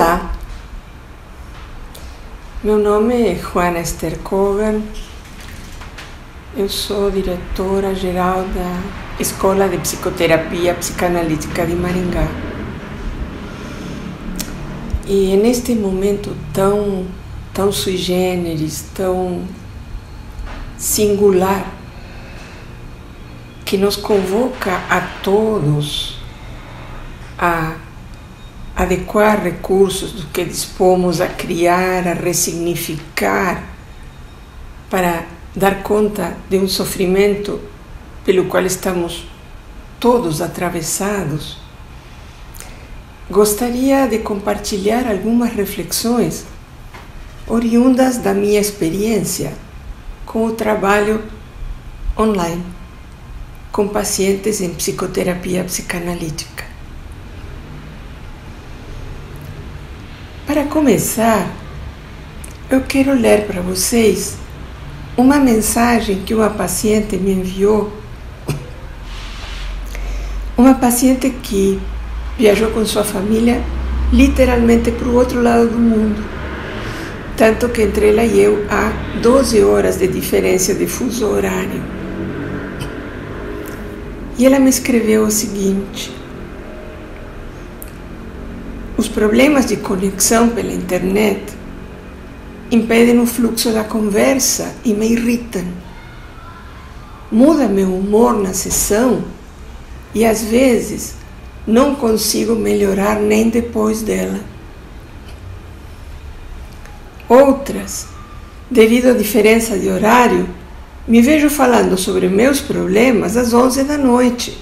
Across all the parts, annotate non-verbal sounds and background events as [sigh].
Olá, meu nome é Juana Esther Kogan, eu sou diretora geral da Escola de Psicoterapia Psicanalítica de Maringá. E neste momento tão, tão sui generis, tão singular, que nos convoca a todos a adequar recursos do que dispomos a criar, a ressignificar, para dar conta de um sofrimento pelo qual estamos todos atravessados, gostaria de compartilhar algumas reflexões oriundas da minha experiência com o trabalho online com pacientes em psicoterapia psicanalítica. Para começar, eu quero ler para vocês uma mensagem que uma paciente me enviou. Uma paciente que viajou com sua família literalmente para o outro lado do mundo. Tanto que entre ela e eu há 12 horas de diferença de fuso horário. E ela me escreveu o seguinte: problemas de conexão pela internet impedem o fluxo da conversa e me irritam. Muda meu humor na sessão e às vezes não consigo melhorar nem depois dela. Outras, devido à diferença de horário, me vejo falando sobre meus problemas às 11 da noite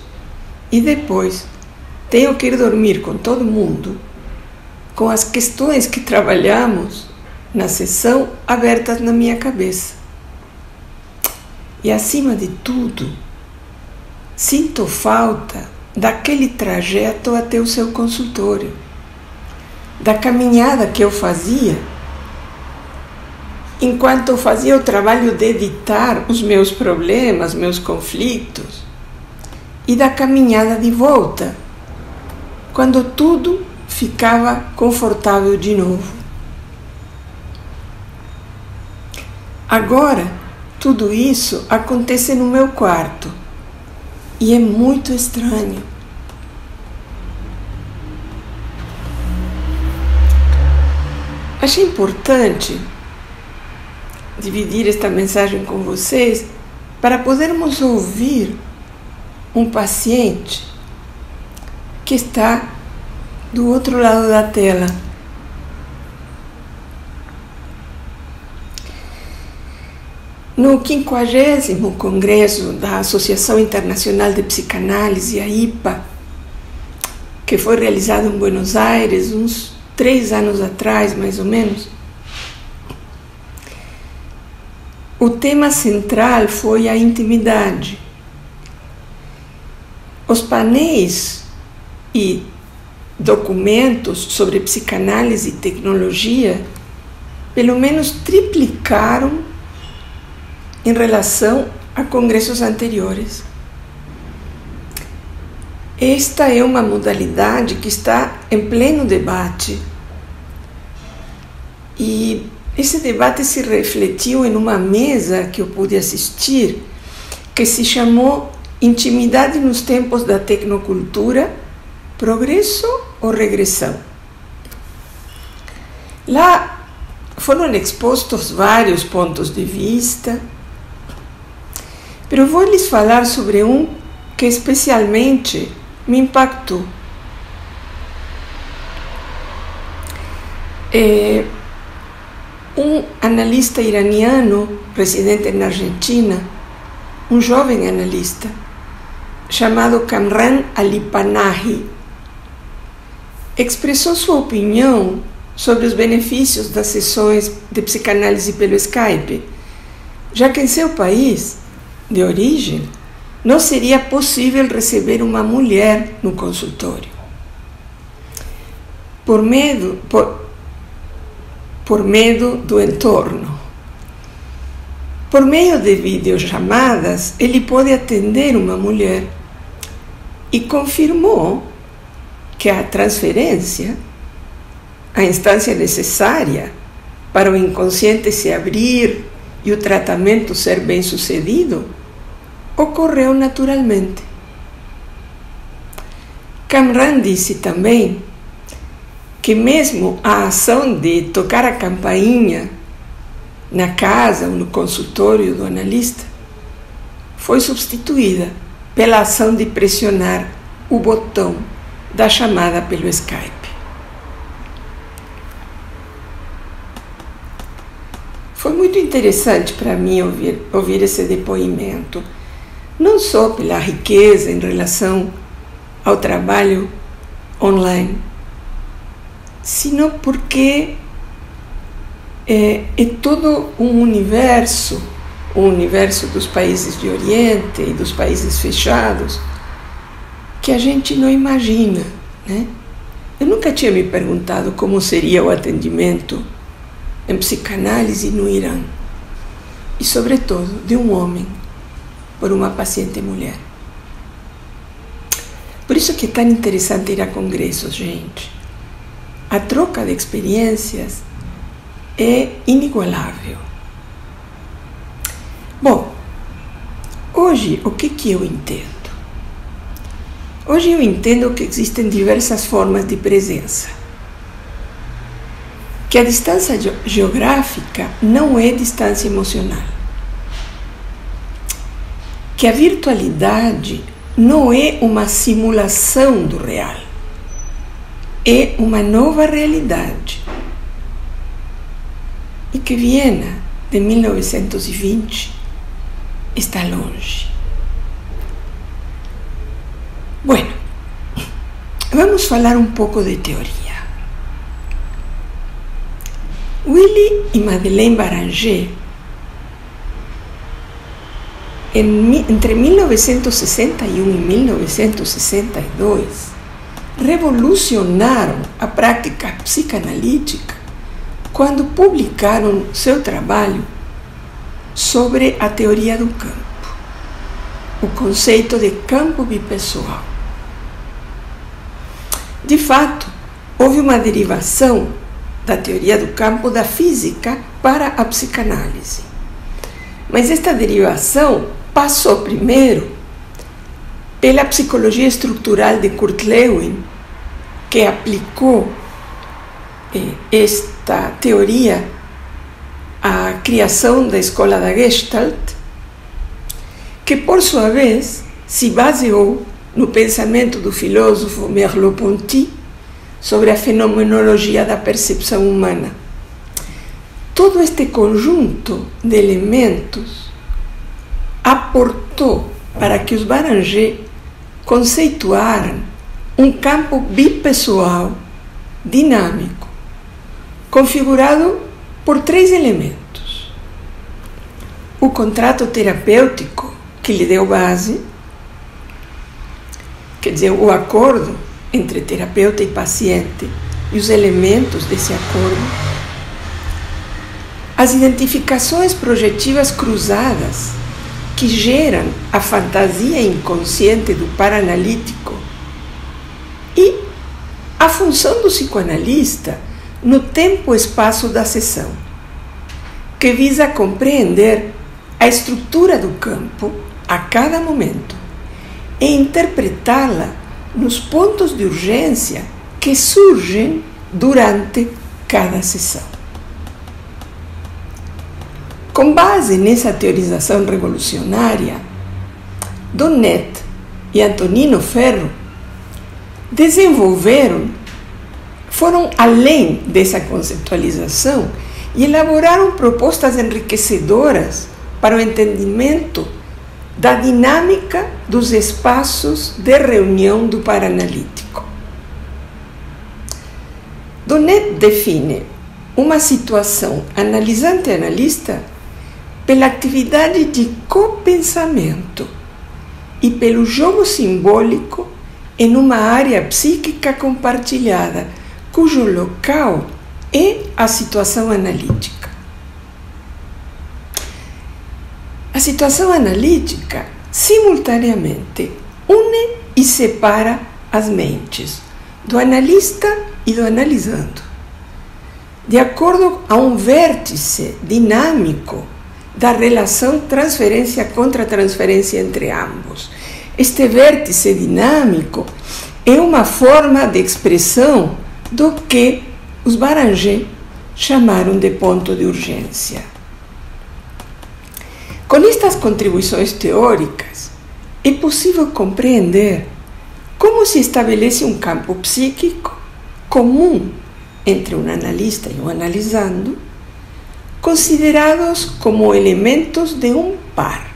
e depois tenho que ir dormir com todo mundo com as questões que trabalhamos na sessão abertas na minha cabeça. E acima de tudo, sinto falta daquele trajeto até o seu consultório, da caminhada que eu fazia enquanto eu fazia o trabalho de editar os meus problemas, meus conflitos, e da caminhada de volta, quando tudo ficava confortável de novo. Agora, tudo isso acontece no meu quarto e é muito estranho. Achei importante dividir esta mensagem com vocês para podermos ouvir um paciente que está do outro lado da tela. No 50 Congresso da Associação Internacional de Psicanálise, a IPA, que foi realizado em Buenos Aires uns três anos atrás, mais ou menos, o tema central foi a intimidade. Os painéis e documentos sobre psicanálise e tecnologia pelo menos triplicaram em relação a congressos anteriores. Esta é uma modalidade que está em pleno debate. E esse debate se refletiu em uma mesa que eu pude assistir, que se chamou Intimidade nos Tempos da Tecnocultura Progresso ou regressão? Lá foram expostos vários pontos de vista, mas vou lhes falar sobre um que especialmente me impactou. É um analista iraniano residente na Argentina, um jovem analista, chamado Kamran Alipanahi, expressou sua opinião sobre os benefícios das sessões de psicanálise pelo Skype, já que em seu país de origem não seria possível receber uma mulher no consultório. Por medo, por, por medo do entorno. Por meio de videochamadas, ele pode atender uma mulher e confirmou que a transferência a instância necessária para o inconsciente se abrir e o tratamento ser bem sucedido, ocorreu naturalmente. Camran disse também que, mesmo a ação de tocar a campainha na casa ou no consultório do analista foi substituída pela ação de pressionar o botão da chamada pelo Skype. Foi muito interessante para mim ouvir, ouvir esse depoimento, não só pela riqueza em relação ao trabalho online, sino porque é, é todo um universo, o universo dos países de Oriente e dos países fechados, que a gente não imagina. Né? Eu nunca tinha me perguntado como seria o atendimento em psicanálise no Irã e, sobretudo, de um homem por uma paciente mulher. Por isso que é tão interessante ir a congressos, gente. A troca de experiências é inigualável. Bom, hoje o que, que eu entendo? Hoje eu entendo que existem diversas formas de presença. Que a distância geográfica não é distância emocional. Que a virtualidade não é uma simulação do real. É uma nova realidade. E que Viena, de 1920, está longe. Bueno, vamos falar um pouco de teoria. Willy e Madeleine Baranger, entre 1961 e 1962, revolucionaram a prática psicanalítica quando publicaram seu trabalho sobre a teoria do campo, o conceito de campo bipessoal. De fato, houve uma derivação da teoria do campo da física para a psicanálise. Mas esta derivação passou primeiro pela psicologia estrutural de Kurt Lewin, que aplicou eh, esta teoria à criação da escola da Gestalt, que por sua vez se baseou no pensamento do filósofo Merleau-Ponty sobre a fenomenologia da percepção humana. Todo este conjunto de elementos aportou para que os Baranger conceituaram um campo bipessoal dinâmico, configurado por três elementos: o contrato terapêutico que lhe deu base, quer dizer, o acordo entre terapeuta e paciente e os elementos desse acordo, as identificações projetivas cruzadas que geram a fantasia inconsciente do paranalítico e a função do psicoanalista no tempo-espaço da sessão, que visa compreender a estrutura do campo a cada momento e interpretá-la nos pontos de urgência que surgem durante cada sessão. Com base nessa teorização revolucionária, Donnet e Antonino Ferro desenvolveram, foram além dessa conceptualização e elaboraram propostas enriquecedoras para o entendimento da dinâmica dos espaços de reunião do paranalítico. Donet define uma situação analisante-analista pela atividade de copensamento e pelo jogo simbólico em uma área psíquica compartilhada, cujo local é a situação analítica. A situação analítica simultaneamente une e separa as mentes do analista e do analisando, de acordo a um vértice dinâmico da relação transferência contra transferência entre ambos. Este vértice dinâmico é uma forma de expressão do que os Barangé chamaram de ponto de urgência. Com estas contribuições teóricas, é possível compreender como se estabelece um campo psíquico comum entre um analista e um analisando, considerados como elementos de um par,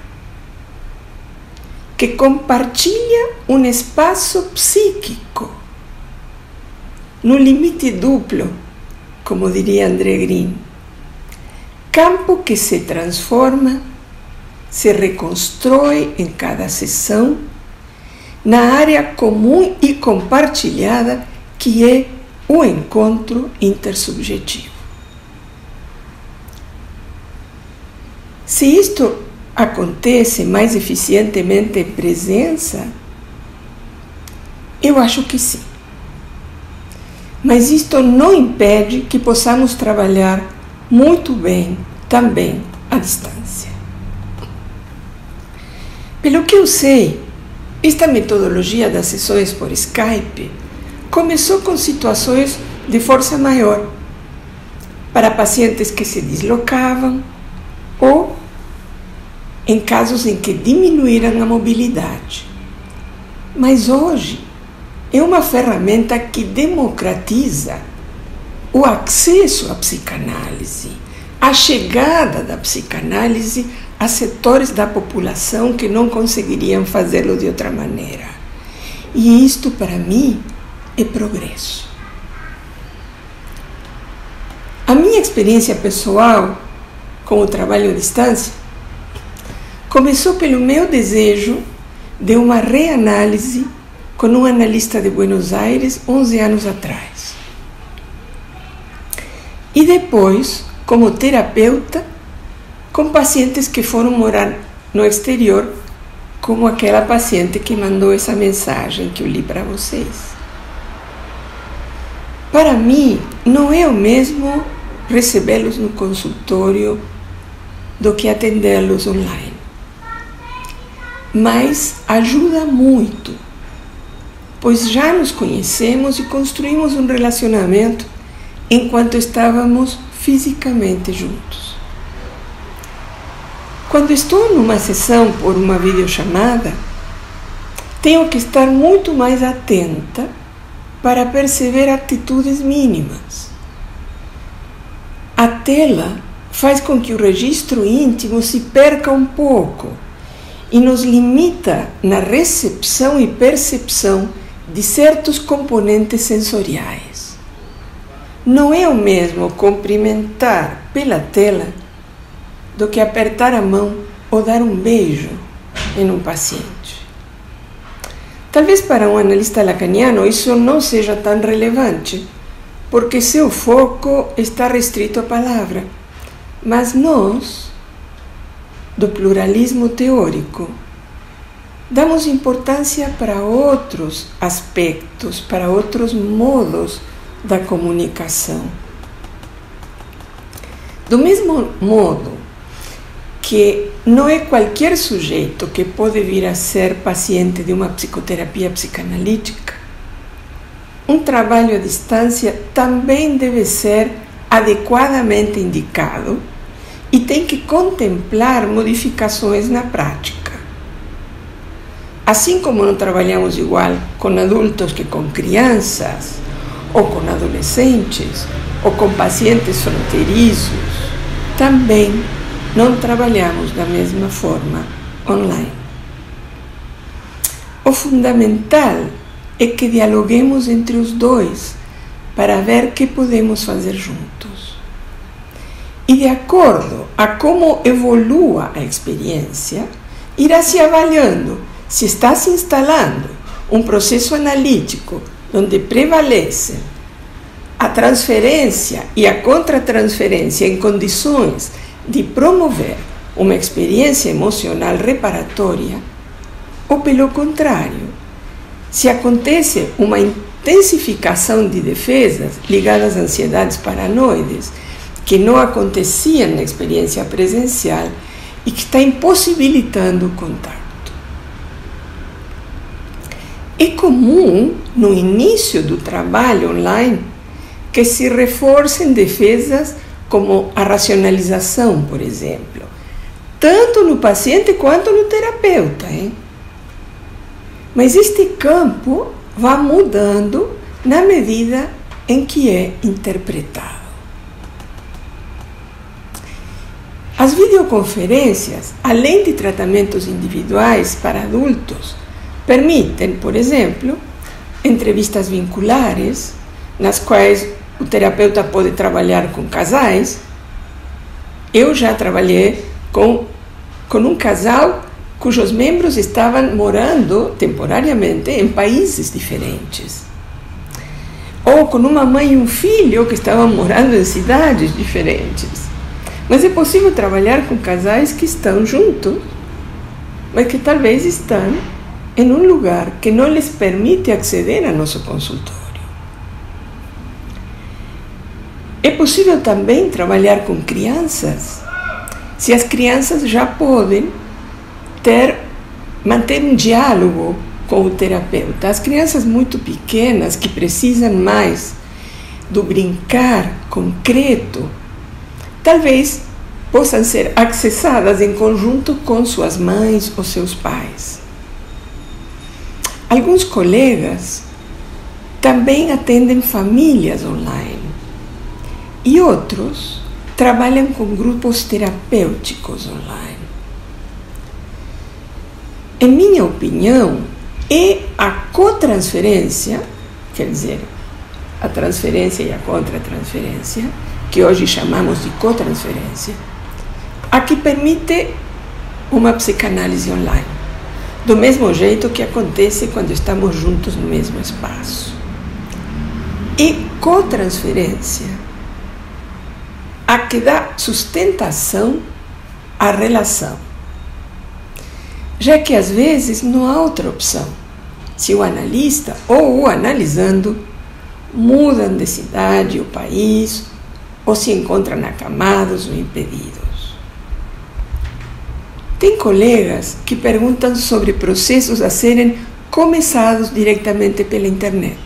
que compartilha um espaço psíquico, no limite duplo, como diria André Green, campo que se transforma, se reconstrói em cada sessão na área comum e compartilhada que é o encontro intersubjetivo. Se isto acontece mais eficientemente em presença, eu acho que sim. Mas isto não impede que possamos trabalhar muito bem também à distância. Pelo que eu sei, esta metodologia das sessões por Skype começou com situações de força maior para pacientes que se deslocavam ou em casos em que diminuíram a mobilidade. Mas hoje é uma ferramenta que democratiza o acesso à psicanálise, a chegada da psicanálise a setores da população que não conseguiriam fazê-lo de outra maneira. E isto, para mim, é progresso. A minha experiência pessoal com o trabalho à distância começou pelo meu desejo de uma reanálise com um analista de Buenos Aires 11 anos atrás. E depois, como terapeuta, com pacientes que foram morar no exterior, como aquela paciente que mandou essa mensagem que eu li para vocês. Para mim, não é o mesmo recebê-los no consultório do que atendê-los online. Mas ajuda muito, pois já nos conhecemos e construímos um relacionamento enquanto estávamos fisicamente juntos. Quando estou numa sessão por uma videochamada, tenho que estar muito mais atenta para perceber atitudes mínimas. A tela faz com que o registro íntimo se perca um pouco e nos limita na recepção e percepção de certos componentes sensoriais. Não é o mesmo cumprimentar pela tela do que apertar a mão ou dar um beijo em um paciente. Talvez para um analista lacaniano isso não seja tão relevante, porque seu foco está restrito à palavra. Mas nós, do pluralismo teórico, damos importância para outros aspectos, para outros modos da comunicação. Do mesmo modo que não é qualquer sujeito que pode vir a ser paciente de uma psicoterapia psicanalítica. Um trabalho à distância também deve ser adequadamente indicado e tem que contemplar modificações na prática. Assim como não trabalhamos igual com adultos que com crianças, ou com adolescentes, ou com pacientes fronteiriços, também não trabalhamos da mesma forma online. O fundamental é que dialoguemos entre os dois para ver que podemos fazer juntos. E de acordo a como evolua a experiência, irá se avaliando se está se instalando um processo analítico onde prevalece a transferência e a contratransferência em condições de promover uma experiência emocional reparatória, ou pelo contrário, se acontece uma intensificação de defesas ligadas a ansiedades paranoides que não aconteciam na experiência presencial e que está impossibilitando o contato. É comum, no início do trabalho online, que se reforcem defesas como a racionalização, por exemplo, tanto no paciente quanto no terapeuta. Hein? Mas este campo vai mudando na medida em que é interpretado. As videoconferências, além de tratamentos individuais para adultos, permitem, por exemplo, entrevistas vinculares, nas quais o terapeuta pode trabalhar com casais. Eu já trabalhei com, com um casal cujos membros estavam morando temporariamente em países diferentes. Ou com uma mãe e um filho que estavam morando em cidades diferentes. Mas é possível trabalhar com casais que estão juntos, mas que talvez estão em um lugar que não lhes permite acceder a nosso consultório. É possível também trabalhar com crianças, se as crianças já podem ter manter um diálogo com o terapeuta. As crianças muito pequenas que precisam mais do brincar concreto, talvez possam ser acessadas em conjunto com suas mães ou seus pais. Alguns colegas também atendem famílias online e outros trabalham com grupos terapêuticos online. Em minha opinião, é a cotransferência, quer dizer, a transferência e a contratransferência, que hoje chamamos de cotransferência, a que permite uma psicanálise online, do mesmo jeito que acontece quando estamos juntos no mesmo espaço. E cotransferência, a que dá sustentação à relação já que às vezes não há outra opção. Se o analista ou o analisando mudam de cidade ou país, ou se encontram acamados ou impedidos. Tem colegas que perguntam sobre processos a serem começados diretamente pela internet.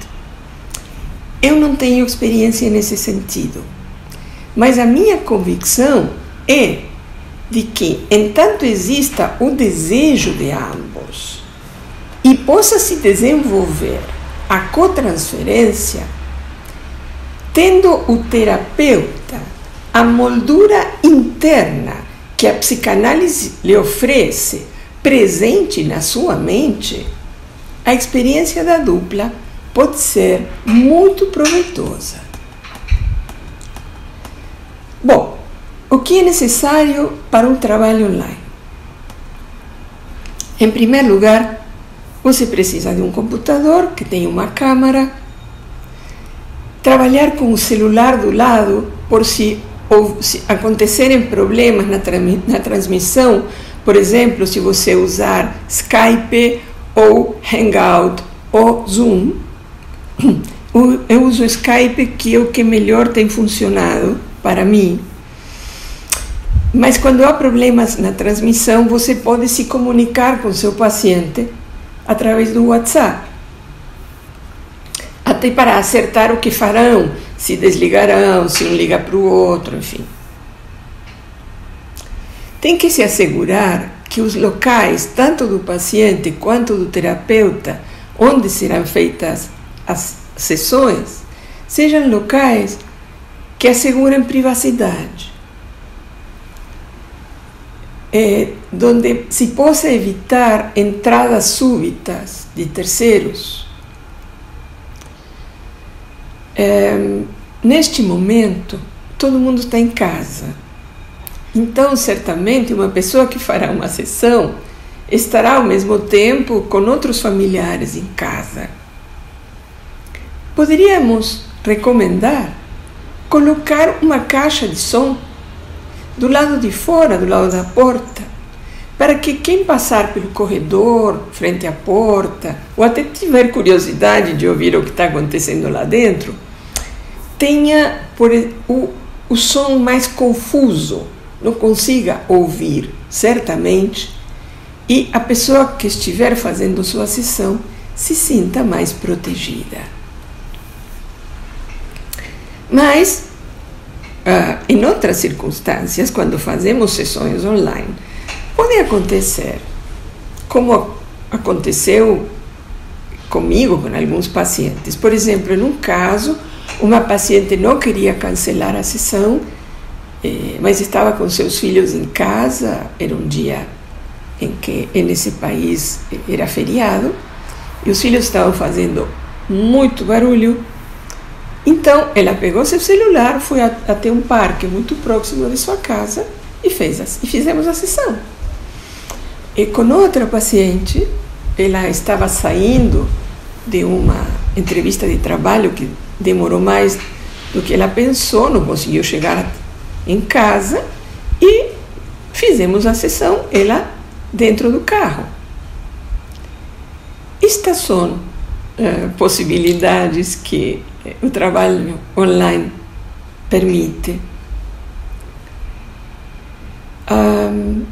Eu não tenho experiência nesse sentido, mas a minha convicção é de que, entanto exista o desejo de ambos e possa se desenvolver a cotransferência, tendo o terapeuta a moldura interna que a psicanálise lhe oferece presente na sua mente, a experiência da dupla pode ser muito proveitosa. Bom, o que é necessário para um trabalho online? Em primeiro lugar, você precisa de um computador que tenha uma câmera, trabalhar com o celular do lado por se, ou, se acontecerem problemas na, na transmissão, por exemplo, se você usar Skype ou Hangout ou Zoom. [clears throat] Eu uso Skype, que é o que melhor tem funcionado para mim mas quando há problemas na transmissão, você pode se comunicar com seu paciente através do WhatsApp. Até para acertar o que farão, se desligarão, se um liga para o outro, enfim. Tem que se assegurar que os locais, tanto do paciente quanto do terapeuta, onde serão feitas as sessões, sejam locais que assegurem privacidade eh, donde se possa evitar entradas súbitas de terceiros. Eh, neste momento, todo mundo está em casa. Então, certamente, uma pessoa que fará uma sessão estará ao mesmo tempo com outros familiares em casa. Poderíamos recomendar colocar uma caixa de som do lado de fora, do lado da porta, para que quem passar pelo corredor, frente à porta, ou até tiver curiosidade de ouvir o que está acontecendo lá dentro, tenha por, o, o som mais confuso, não consiga ouvir certamente, e a pessoa que estiver fazendo sua sessão se sinta mais protegida. Mas, uh, em outras circunstâncias, quando fazemos sessões online, pode acontecer, como aconteceu comigo, com alguns pacientes. Por exemplo, em um caso, uma paciente não queria cancelar a sessão, eh, mas estava com seus filhos em casa, era um dia em que nesse país era feriado, e os filhos estavam fazendo muito barulho. Então ela pegou seu celular, foi até um parque muito próximo de sua casa e fez as, e fizemos a sessão. E com outra paciente, ela estava saindo de uma entrevista de trabalho que demorou mais do que ela pensou, não conseguiu chegar em casa e fizemos a sessão, ela dentro do carro. Estas são uh, possibilidades que o trabalho online permite. Um,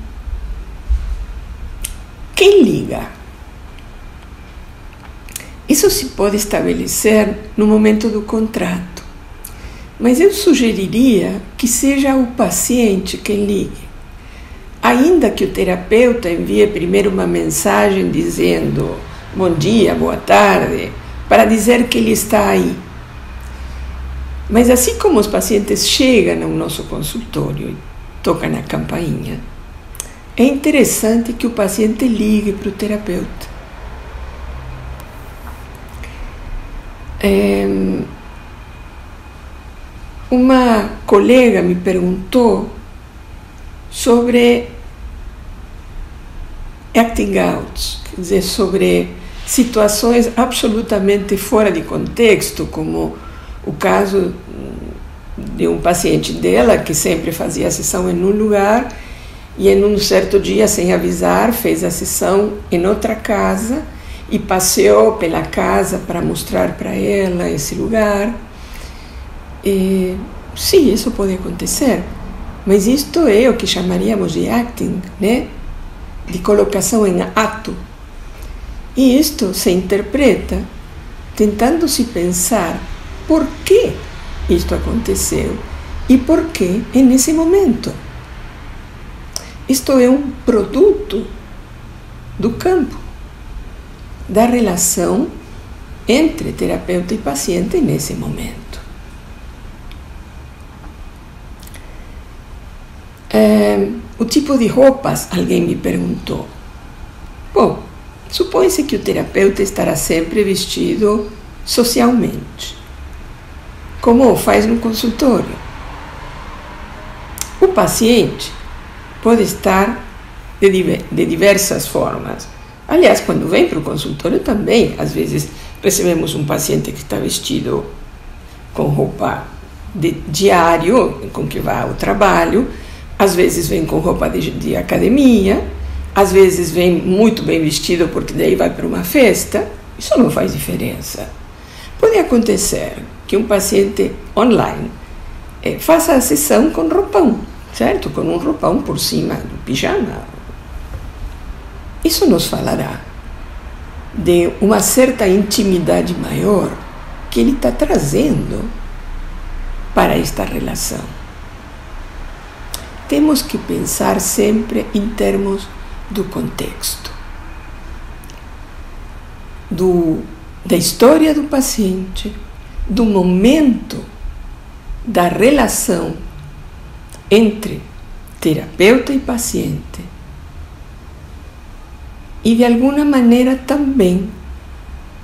quem liga? Isso se pode estabelecer no momento do contrato, mas eu sugeriria que seja o paciente quem ligue. Ainda que o terapeuta envie primeiro uma mensagem dizendo bom dia, boa tarde, para dizer que ele está aí. Mas assim como os pacientes chegam ao nosso consultório e tocam na campainha, é interessante que o paciente ligue para o terapeuta. É, uma colega me perguntou sobre acting out, quer dizer, sobre situações absolutamente fora de contexto, como o caso de um paciente dela que sempre fazia a sessão em um lugar e em um certo dia, sem avisar, fez a sessão em outra casa e passeou pela casa para mostrar para ela esse lugar. E, sim, isso pode acontecer, mas isto é o que chamaríamos de acting, né? de colocação em ato. E isto se interpreta tentando se pensar por que isto aconteceu e por que é nesse momento. Isto é um produto do campo, da relação entre terapeuta e paciente nesse momento. É, o tipo de roupas, alguém me perguntou. Bom, supõe-se que o terapeuta estará sempre vestido socialmente, como faz no consultório. O paciente pode estar de, diversas formas. Aliás, quando vem para o consultório também, às vezes recebemos um paciente que está vestido com roupa de diário, com que vai ao trabalho, às vezes vem com roupa de, de academia, às vezes vem muito bem vestido porque daí vai para uma festa. Isso não faz diferença. Pode acontecer que um paciente online eh, faça a sessão com roupão, certo? Com um roupão por cima do pijama. Isso nos falará de uma certa intimidade maior que ele está trazendo para esta relação temos que pensar sempre em termos do contexto, do, da história do paciente, do momento da relação entre terapeuta e paciente e de alguma maneira também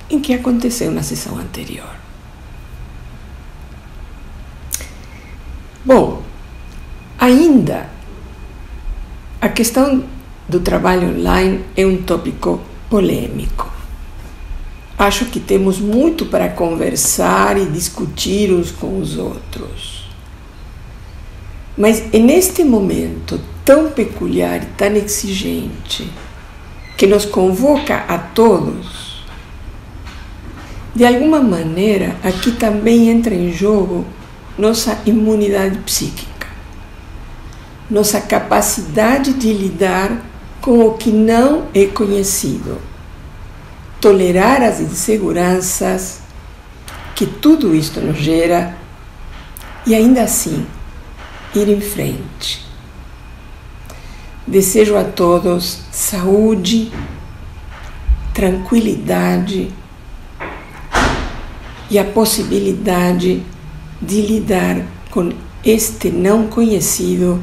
em que aconteceu na sessão anterior. Bom, Ainda, a questão do trabalho online é um tópico polêmico. Acho que temos muito para conversar e discutir uns com os outros. Mas neste momento tão peculiar e tão exigente, que nos convoca a todos, de alguma maneira aqui também entra em jogo nossa imunidade psíquica, nossa capacidade de lidar com o que não é conhecido, tolerar as inseguranças que tudo isto nos gera e ainda assim ir em frente. Desejo a todos saúde, tranquilidade e a possibilidade de lidar com este não conhecido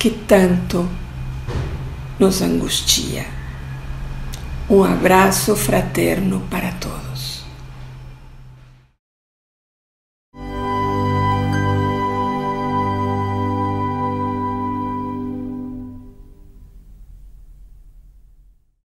que tanto nos angustia. Um abraço fraterno para